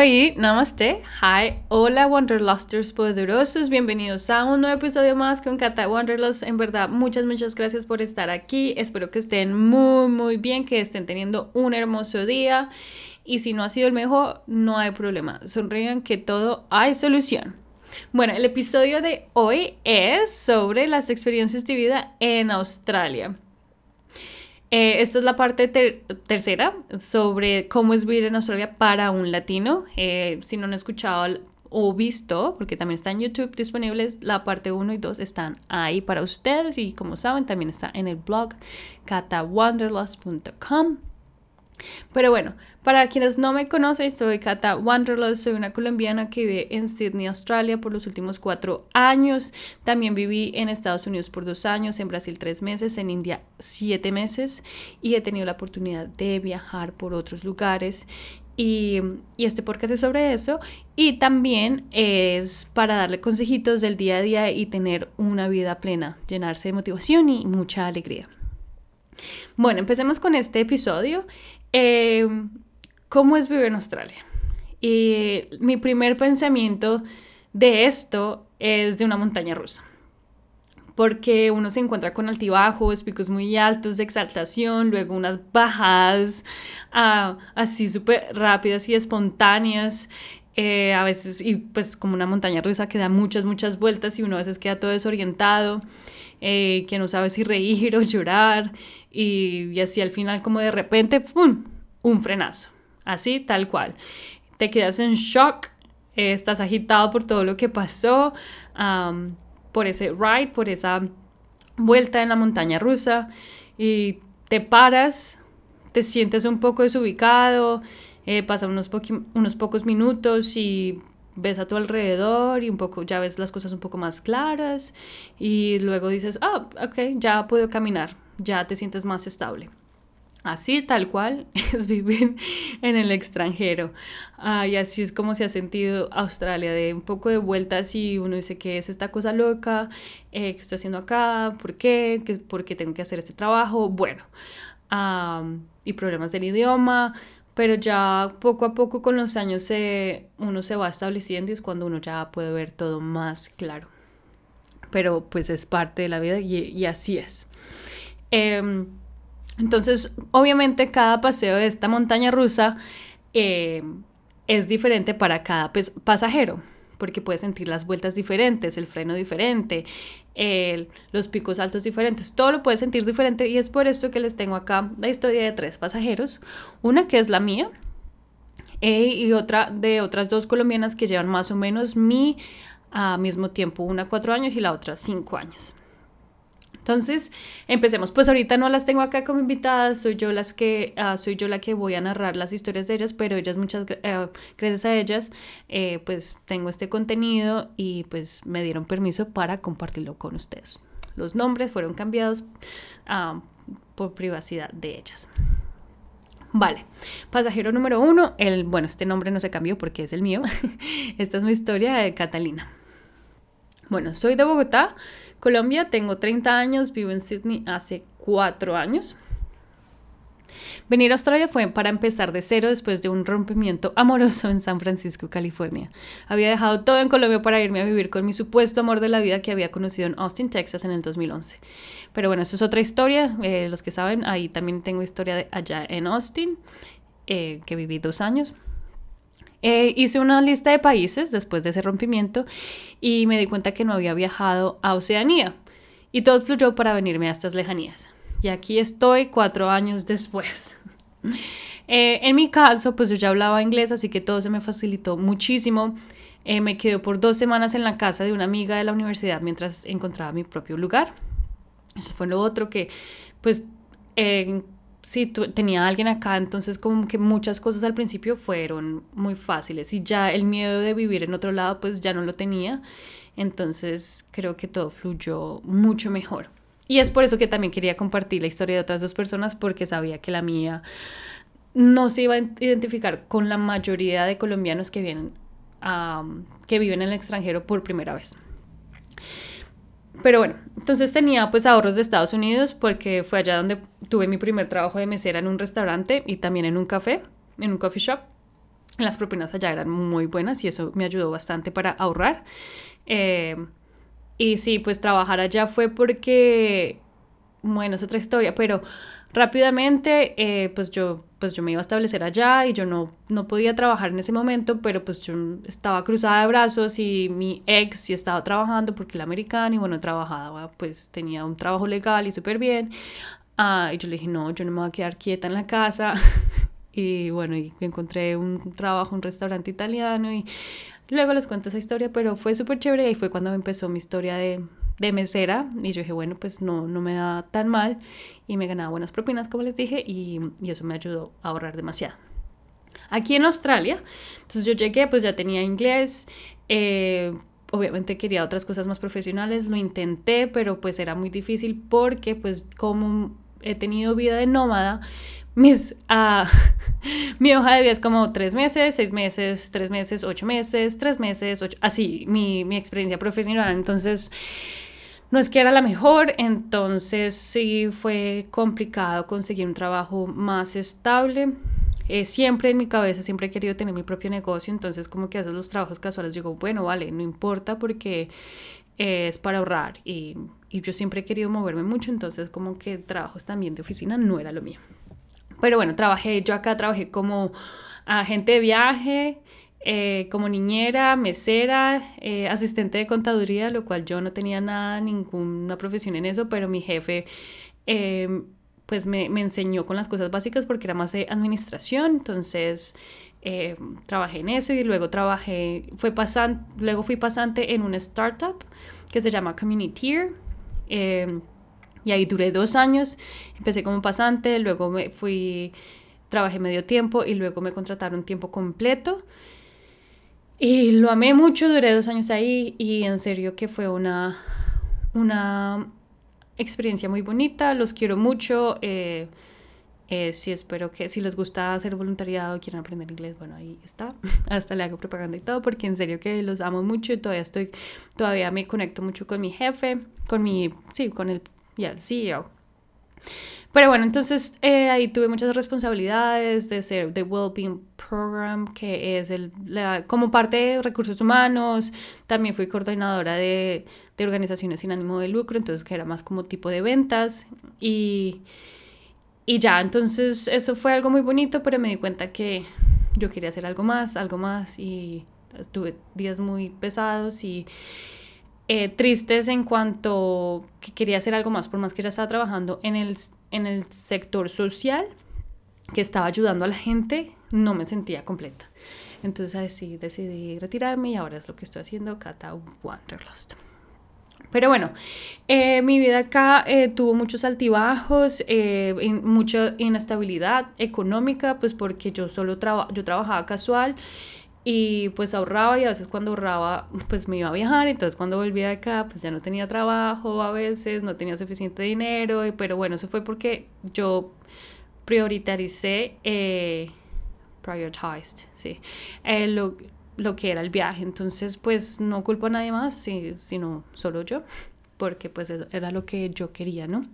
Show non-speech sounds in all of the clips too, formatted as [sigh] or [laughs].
Hoy, namaste, hi, hola Wanderlusters poderosos, bienvenidos a un nuevo episodio más con Kata Wanderlust. En verdad, muchas, muchas gracias por estar aquí. Espero que estén muy, muy bien, que estén teniendo un hermoso día. Y si no ha sido el mejor, no hay problema. Sonrían que todo hay solución. Bueno, el episodio de hoy es sobre las experiencias de vida en Australia. Eh, esta es la parte tercera sobre cómo es vivir en Australia para un latino. Eh, si no han escuchado o visto, porque también está en YouTube disponibles, la parte 1 y 2 están ahí para ustedes y como saben también está en el blog catawanderlust.com. Pero bueno, para quienes no me conocen, soy Kata Wanderlust, soy una colombiana que vive en Sydney, Australia por los últimos cuatro años. También viví en Estados Unidos por dos años, en Brasil tres meses, en India siete meses y he tenido la oportunidad de viajar por otros lugares. Y, y, este podcast es sobre eso. Y también es para darle consejitos del día a día y tener una vida plena, llenarse de motivación y mucha alegría. Bueno, empecemos con este episodio. Em, ¿Cómo es vivir en Australia? Y mi primer pensamiento de esto es de una montaña rusa. Porque uno se encuentra con altibajos, picos muy altos de exaltación, luego unas bajadas ah, así súper rápidas y espontáneas. Eh, a veces, y pues como una montaña rusa que da muchas, muchas vueltas y uno a veces queda todo desorientado, eh, que no sabe si reír [laughs] o llorar y, así al final como de repente, ¡pum!, un frenazo, así tal cual. Te quedas en shock, eh, estás agitado por todo lo que pasó, por ese ride, por esa vuelta en la montaña rusa y te paras, te sientes un poco desubicado, eh, pasan unos, unos pocos minutos y ves a tu alrededor y un poco ya ves las cosas un poco más claras y luego dices, ah, ok, ya puedo caminar, ya te sientes más estable. Así tal cual [laughs] es vivir en el extranjero. y así es como se ha sentido Australia, de un poco de vueltas y uno dice que es esta cosa loca, eh, que estoy haciendo acá, por qué, ¿Qué, por qué tengo que hacer este trabajo, bueno, y problemas del idioma, pero ya poco a poco con los años se, uno se va estableciendo y es cuando uno ya puede ver todo más claro. Pero pues es parte de la vida y, así es. Em, entonces, obviamente cada paseo de esta montaña rusa em, es diferente para cada pasajero porque puedes sentir las vueltas diferentes, el freno diferente, los picos altos diferentes, todo lo puedes sentir diferente y es por esto que les tengo acá la historia de tres pasajeros, una que es la mía eh, y otra de otras dos colombianas que llevan más o menos mi a mismo tiempo, una cuatro años y la otra cinco años. Entonces, empecemos. Pues ahorita no las tengo acá como invitadas, soy yo las que ah, soy yo la que voy a narrar las historias de ellas, pero ellas muchas eh, gracias a ellas eh, pues tengo este contenido y pues me dieron permiso para compartirlo con ustedes. Los nombres fueron cambiados ah, por privacidad de ellas. Vale, pasajero número uno, el, bueno, este nombre no se cambió porque es el mío. [laughs] Esta es mi historia de Catalina. Bueno, soy de Bogotá, Colombia, tengo 30 años, vivo en Sydney hace 4 años. Venir a Australia fue para empezar de cero después de un rompimiento amoroso en San Francisco, California. Había dejado todo en Colombia para irme a vivir con mi supuesto amor de la vida que había conocido en Austin, Texas en el 2011. Pero bueno, eso es otra historia. Eh, los que saben, ahí también tengo historia de allá en Austin, eh, que viví dos años. Eh, hice una lista de países después de ese rompimiento y me di cuenta que no había viajado a Oceanía y todo fluyó para venirme a estas lejanías. Y aquí estoy cuatro años después. [laughs] Eh, en mi caso, pues yo ya hablaba inglés, así que todo se me facilitó muchísimo. Eh, me quedé por dos semanas en la casa de una amiga de la universidad mientras encontraba mi propio lugar. Eso fue lo otro que, pues, sí, tenía alguien acá, entonces como que muchas cosas al principio fueron muy fáciles y ya el miedo de vivir en otro lado pues ya no lo tenía, entonces creo que todo fluyó mucho mejor. Y es por eso que también quería compartir la historia de otras dos personas porque sabía que la mía no se iba a identificar con la mayoría de colombianos que vienen que viven en el extranjero por primera vez. Pero bueno, entonces tenía pues ahorros de Estados Unidos porque fue allá donde tuve mi primer trabajo de mesera en un restaurante y también en un café, en un coffee shop. las propinas allá eran muy buenas y eso me ayudó bastante para ahorrar. Eh, y sí, pues trabajar allá fue porque, bueno, es otra historia, pero rápidamente eh, pues yo pues yo me iba a establecer allá y yo no, no podía trabajar en ese momento, pero pues yo estaba cruzada de brazos y mi ex sí estaba trabajando porque era americano y bueno, trabajaba, pues tenía un trabajo legal y súper bien. Ah, y yo le dije, no, yo no me voy a quedar quieta en la casa. [laughs] y bueno, y encontré un trabajo un restaurante italiano y luego les cuento esa historia, pero fue súper chévere y fue cuando empezó mi historia de, de mesera y yo dije, bueno, pues no, no me da tan mal y me ganaba buenas propinas, como les dije, y, y eso me ayudó a ahorrar demasiado. Aquí en Australia, entonces yo llegué, pues ya tenía inglés, eh, obviamente quería otras cosas más profesionales, lo intenté, pero pues era muy difícil porque pues como he tenido vida de nómada, mis, uh, [laughs] mi hoja de vida es como tres meses, seis meses, tres meses, ocho meses, tres meses, ocho, así, mi, mi experiencia profesional. Entonces, no es que era la mejor, entonces sí fue complicado conseguir un trabajo más estable. Eh, siempre en mi cabeza, siempre he querido tener mi propio negocio, entonces como que haces los trabajos casuales, digo, bueno, vale, no importa porque es para ahorrar y, y yo siempre he querido moverme mucho, entonces como que trabajos también de oficina no era lo mío. Pero bueno, trabajé, yo acá trabajé como agente de viaje, eh, como niñera, mesera, eh, asistente de contaduría, lo cual yo no tenía nada, ninguna profesión en eso, pero mi jefe em, pues me, enseñó con las cosas básicas porque era más de administración, entonces em, trabajé en eso y luego trabajé, fue pasante, luego fui pasante en una startup que se llama Community Eh, y ahí duré dos años, empecé como pasante, luego me fui, trabajé medio tiempo y luego me contrataron tiempo completo. Y lo amé mucho, duré dos años ahí y en serio que fue una, una experiencia muy bonita, los quiero mucho. Eh, eh, sí, espero que si les gusta hacer voluntariado quieren aprender inglés, bueno, ahí está. [laughs] Hasta le hago propaganda y todo, porque en serio que los amo mucho y todavía estoy, todavía me conecto mucho con mi jefe, con mi, sí, con el y al CEO. Pero bueno, entonces eh, ahí tuve muchas responsabilidades de ser The Wellbeing Program, que es el, como parte de recursos humanos. También fui coordinadora de, de, organizaciones sin ánimo de lucro, entonces que era más como tipo de ventas. Y, y ya, entonces eso fue algo muy bonito, pero me di cuenta que yo quería hacer algo más, algo más. Y tuve días muy pesados y eh, tristes en cuanto que quería hacer algo más, por más que ya estaba trabajando en el, en el sector social, que estaba ayudando a la gente, no me sentía completa. Entonces así decidí retirarme y ahora es lo que estoy haciendo, Cata Wanderlust. Pero bueno, eh, mi vida acá eh, tuvo muchos altibajos, mucha inestabilidad económica, pues porque yo solo yo trabajaba casual y pues ahorraba y a veces cuando ahorraba pues me iba a viajar, entonces cuando volvía acá pues ya no tenía trabajo a veces, no tenía suficiente dinero, pero bueno, eso fue porque yo prioritaricé, eh, prioritized, sí, eh, lo, lo, que era el viaje, entonces pues no culpo a nadie más, sino solo yo, porque pues era lo que yo quería, ¿no?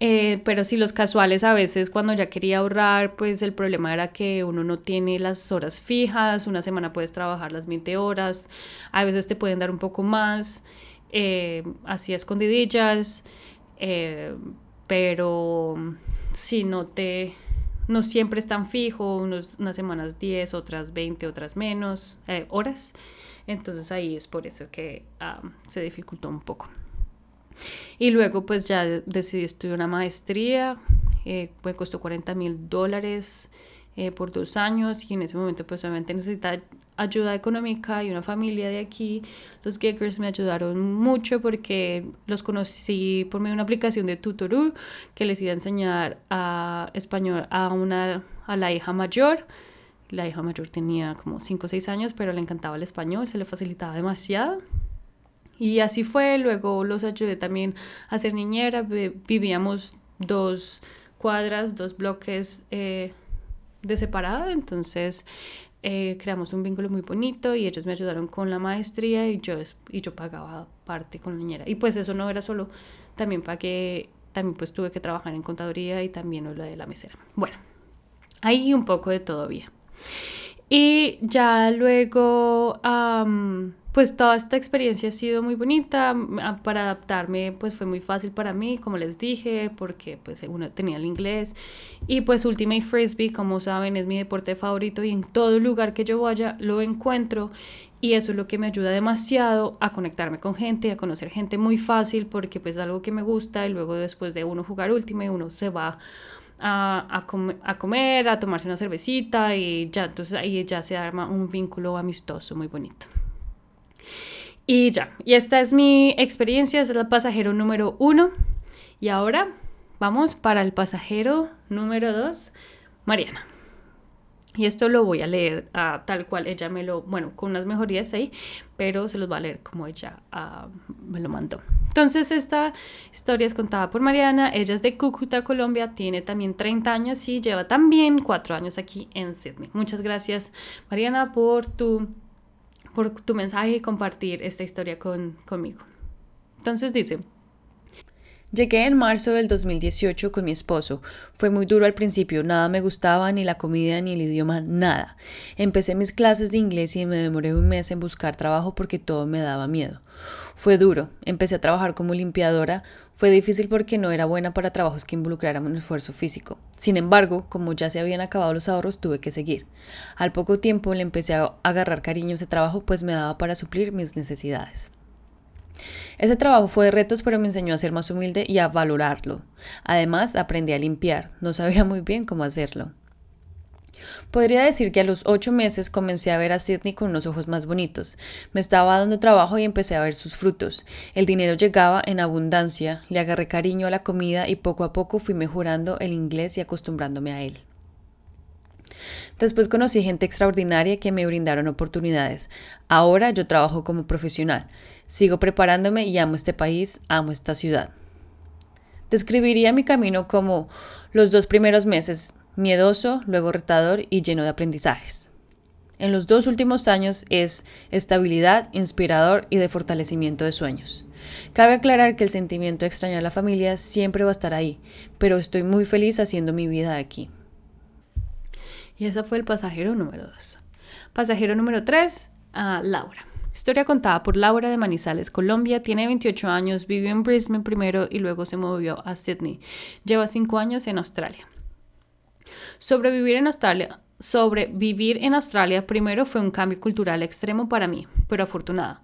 Eh, pero si los casuales a veces cuando ya quería ahorrar, pues el problema era que uno no tiene las horas fijas, una semana puedes trabajar las 20 horas, a veces te pueden dar un poco más, eh, así escondidillas, eh, pero si no te, no siempre es tan fijo, unos, unas semanas 10, otras 20, otras menos horas, entonces ahí es por eso que ah, se dificultó un poco. Y luego pues ya decidí estudiar una maestría, eh, pues costó 40 mil dólares eh, por dos años y en ese momento pues obviamente necesitaba ayuda económica y una familia de aquí. Los Geckers me ayudaron mucho porque los conocí por medio de una aplicación de Tutorú que les iba a enseñar a español a, una, a la hija mayor. La hija mayor tenía como 5 o 6 años, pero le encantaba el español, se le facilitaba demasiado. Y así fue, luego los ayudé también a ser niñera, vivíamos dos cuadras, dos bloques eh, de separado, entonces eh, creamos un vínculo muy bonito y ellos me ayudaron con la maestría y yo, y yo pagaba parte con la niñera. Y pues eso no era solo, también pagué, también pues tuve que trabajar en contaduría y también lo de la mesera. Bueno, ahí un poco de todo bien. Y ya luego, pues toda esta experiencia ha sido muy bonita. Para adaptarme, pues fue muy fácil para mí, como les dije, porque pues uno tenía el inglés. Y pues Ultimate Frisbee, como saben, es mi deporte favorito y en todo lugar que yo vaya lo encuentro. Y eso es lo que me ayuda demasiado a conectarme con gente, a conocer gente muy fácil, porque pues es algo que me gusta y luego después de uno jugar Ultimate, uno se va a, a, comer, a tomarse una cervecita y ya, entonces ahí ya se arma un vínculo amistoso muy bonito. Y ya, y esta es mi experiencia, es el pasajero número uno. Y ahora vamos para el pasajero número dos, Mariana. Y esto lo voy a leer uh, tal cual ella me lo, bueno, con unas mejorías ahí, pero se los va a leer como ella uh, me lo mandó. Entonces esta historia es contada por Mariana, ella es de Cúcuta, Colombia, tiene también 30 años y lleva también 4 años aquí en Sydney. Muchas gracias Mariana por tu, por tu mensaje y compartir esta historia con, conmigo. Entonces dice, Llegué en marzo del 2018 con mi esposo. Fue muy duro al principio, nada me gustaba, ni la comida, ni el idioma, nada. Empecé mis clases de inglés y me demoré un mes en buscar trabajo porque todo me daba miedo. Fue duro, empecé a trabajar como limpiadora, fue difícil porque no era buena para trabajos que involucraran un esfuerzo físico. Sin embargo, como ya se habían acabado los ahorros, tuve que seguir. Al poco tiempo le empecé a agarrar cariño a ese trabajo pues me daba para suplir mis necesidades. Ese trabajo fue de retos, pero me enseñó a ser más humilde y a valorarlo. Además, aprendí a limpiar. No sabía muy bien cómo hacerlo. Podría decir que a los ocho meses comencé a ver a Sidney con unos ojos más bonitos. Me estaba dando trabajo y empecé a ver sus frutos. El dinero llegaba en abundancia, le agarré cariño a la comida y poco a poco fui mejorando el inglés y acostumbrándome a él. Después conocí gente extraordinaria que me brindaron oportunidades. Ahora yo trabajo como profesional. Sigo preparándome y amo este país, amo esta ciudad. Describiría mi camino como los dos primeros meses, miedoso, luego retador y lleno de aprendizajes. En los dos últimos años es estabilidad, inspirador y de fortalecimiento de sueños. Cabe aclarar que el sentimiento de extrañar a la familia siempre va a estar ahí, pero estoy muy feliz haciendo mi vida aquí. Y ese fue el pasajero número 2. Pasajero número 3, Laura. Historia contada por Laura de Manizales, Colombia. Tiene 28 años, vivió en Brisbane primero y luego se movió a Sydney. Lleva 5 años en Australia. Sobrevivir en Australia sobrevivir en Australia primero fue un cambio cultural extremo para mí, pero afortunado.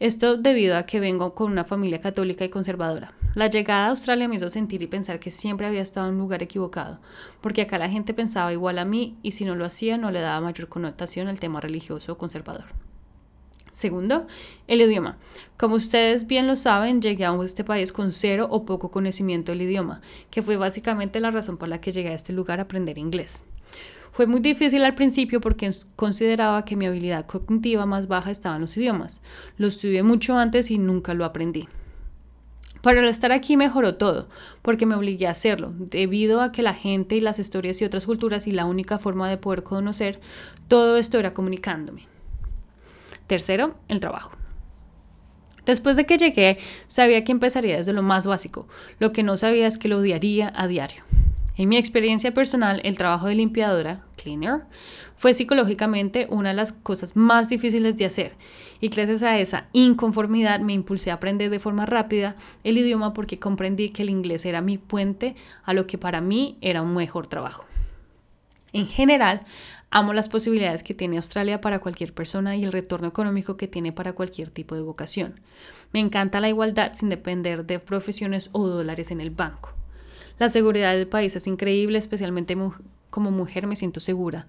Esto debido a que vengo con una familia católica y conservadora. La llegada a Australia me hizo sentir y pensar que siempre había estado en un lugar equivocado, porque acá la gente pensaba igual a mí y si no lo hacía no le daba mayor connotación al tema religioso o conservador. Segundo, el idioma. Como ustedes bien lo saben, llegué a este país con cero o poco conocimiento del idioma, que fue básicamente la razón por la que llegué a este lugar a aprender inglés. Fue muy difícil al principio porque consideraba que mi habilidad cognitiva más baja estaba en los idiomas. Lo estudié mucho antes y nunca lo aprendí. Pero al estar aquí mejoró todo, porque me obligué a hacerlo, debido a que la gente y las historias y otras culturas y la única forma de poder conocer todo esto era comunicándome. Tercero, el trabajo. Después de que llegué, sabía que empezaría desde lo más básico. Lo que no sabía es que lo odiaría a diario. En mi experiencia personal, el trabajo de limpiadora, cleaner, fue psicológicamente una de las cosas más difíciles de hacer y gracias a esa inconformidad me impulsé a aprender de forma rápida el idioma porque comprendí que el inglés era mi puente a lo que para mí era un mejor trabajo. En general, amo las posibilidades que tiene Australia para cualquier persona y el retorno económico que tiene para cualquier tipo de vocación. Me encanta la igualdad sin depender de profesiones o dólares en el banco. La seguridad del país es increíble, especialmente como mujer me siento segura.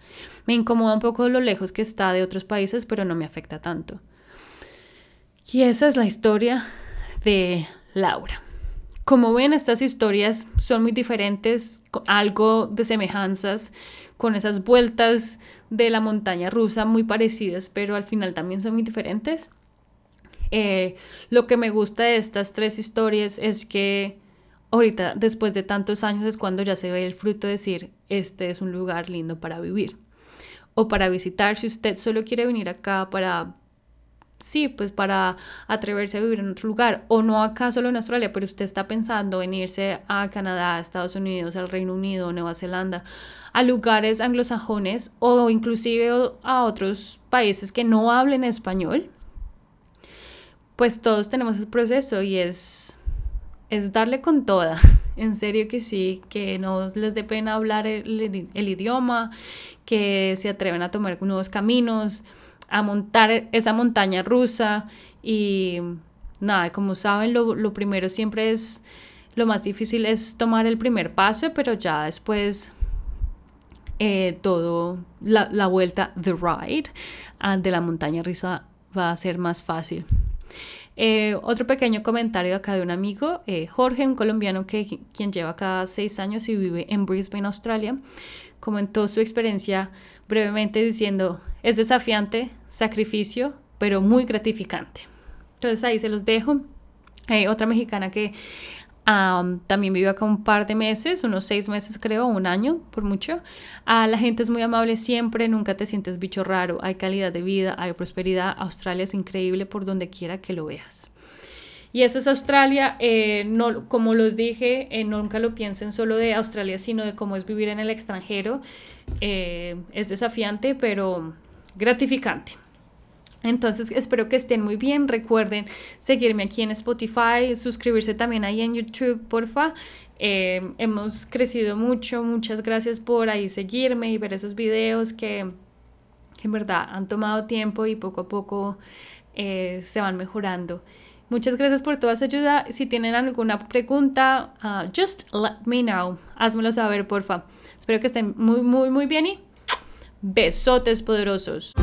Me incomoda un poco lo lejos que está de otros países, pero no me afecta tanto. Y esa es la historia de Laura. Como ven, estas historias son muy diferentes, algo de semejanzas, con esas vueltas de la montaña rusa muy parecidas, pero al final también son muy diferentes. Eh, lo que me gusta de estas tres historias es que ahorita, después de tantos años, es cuando ya se ve el fruto de decir, este es un lugar lindo para vivir o para visitar. Si usted solo quiere venir acá para sí, pues para atreverse a vivir en otro lugar, o no acá solo en Australia, pero usted está pensando en irse a Canadá, Estados Unidos, al Reino Unido, Nueva Zelanda, a lugares anglosajones o inclusive a otros países que no hablen español, pues todos tenemos ese proceso y es, es darle con toda. [laughs] En serio que sí, que no les dé pena hablar el, idioma, que se atreven a tomar nuevos caminos a montar esa montaña rusa y nada, como saben, lo, primero siempre es, lo más difícil es tomar el primer paso, pero ya después eh, todo, la, vuelta, the ride, ah, de la montaña rusa va a ser más fácil. Eh, otro pequeño comentario acá de un amigo, eh, Jorge, un colombiano que quien lleva acá seis años y vive en Brisbane, Australia, comentó su experiencia brevemente diciendo, es desafiante, sacrificio, pero muy gratificante. Entonces ahí se los dejo. Hay otra mexicana que también vive acá un par de meses, unos seis meses creo, un año por mucho. Ah, la gente es muy amable siempre, nunca te sientes bicho raro, hay calidad de vida, hay prosperidad. Australia es increíble por donde quiera que lo veas. Y eso es Australia, eh, no, como los dije, eh, nunca lo piensen solo de Australia, sino de cómo es vivir en el extranjero. Eh, es desafiante, pero gratificante. Entonces espero que estén muy bien. Recuerden seguirme aquí en Spotify, suscribirse también ahí en YouTube, porfa. hemos crecido mucho. Muchas gracias por ahí seguirme y ver esos videos que, en verdad han tomado tiempo y poco a poco se van mejorando. Muchas gracias por toda su ayuda. Si tienen alguna pregunta, uh, just let me know. Házmelo saber, porfa. Espero que estén muy, muy, muy bien y besotes poderosos.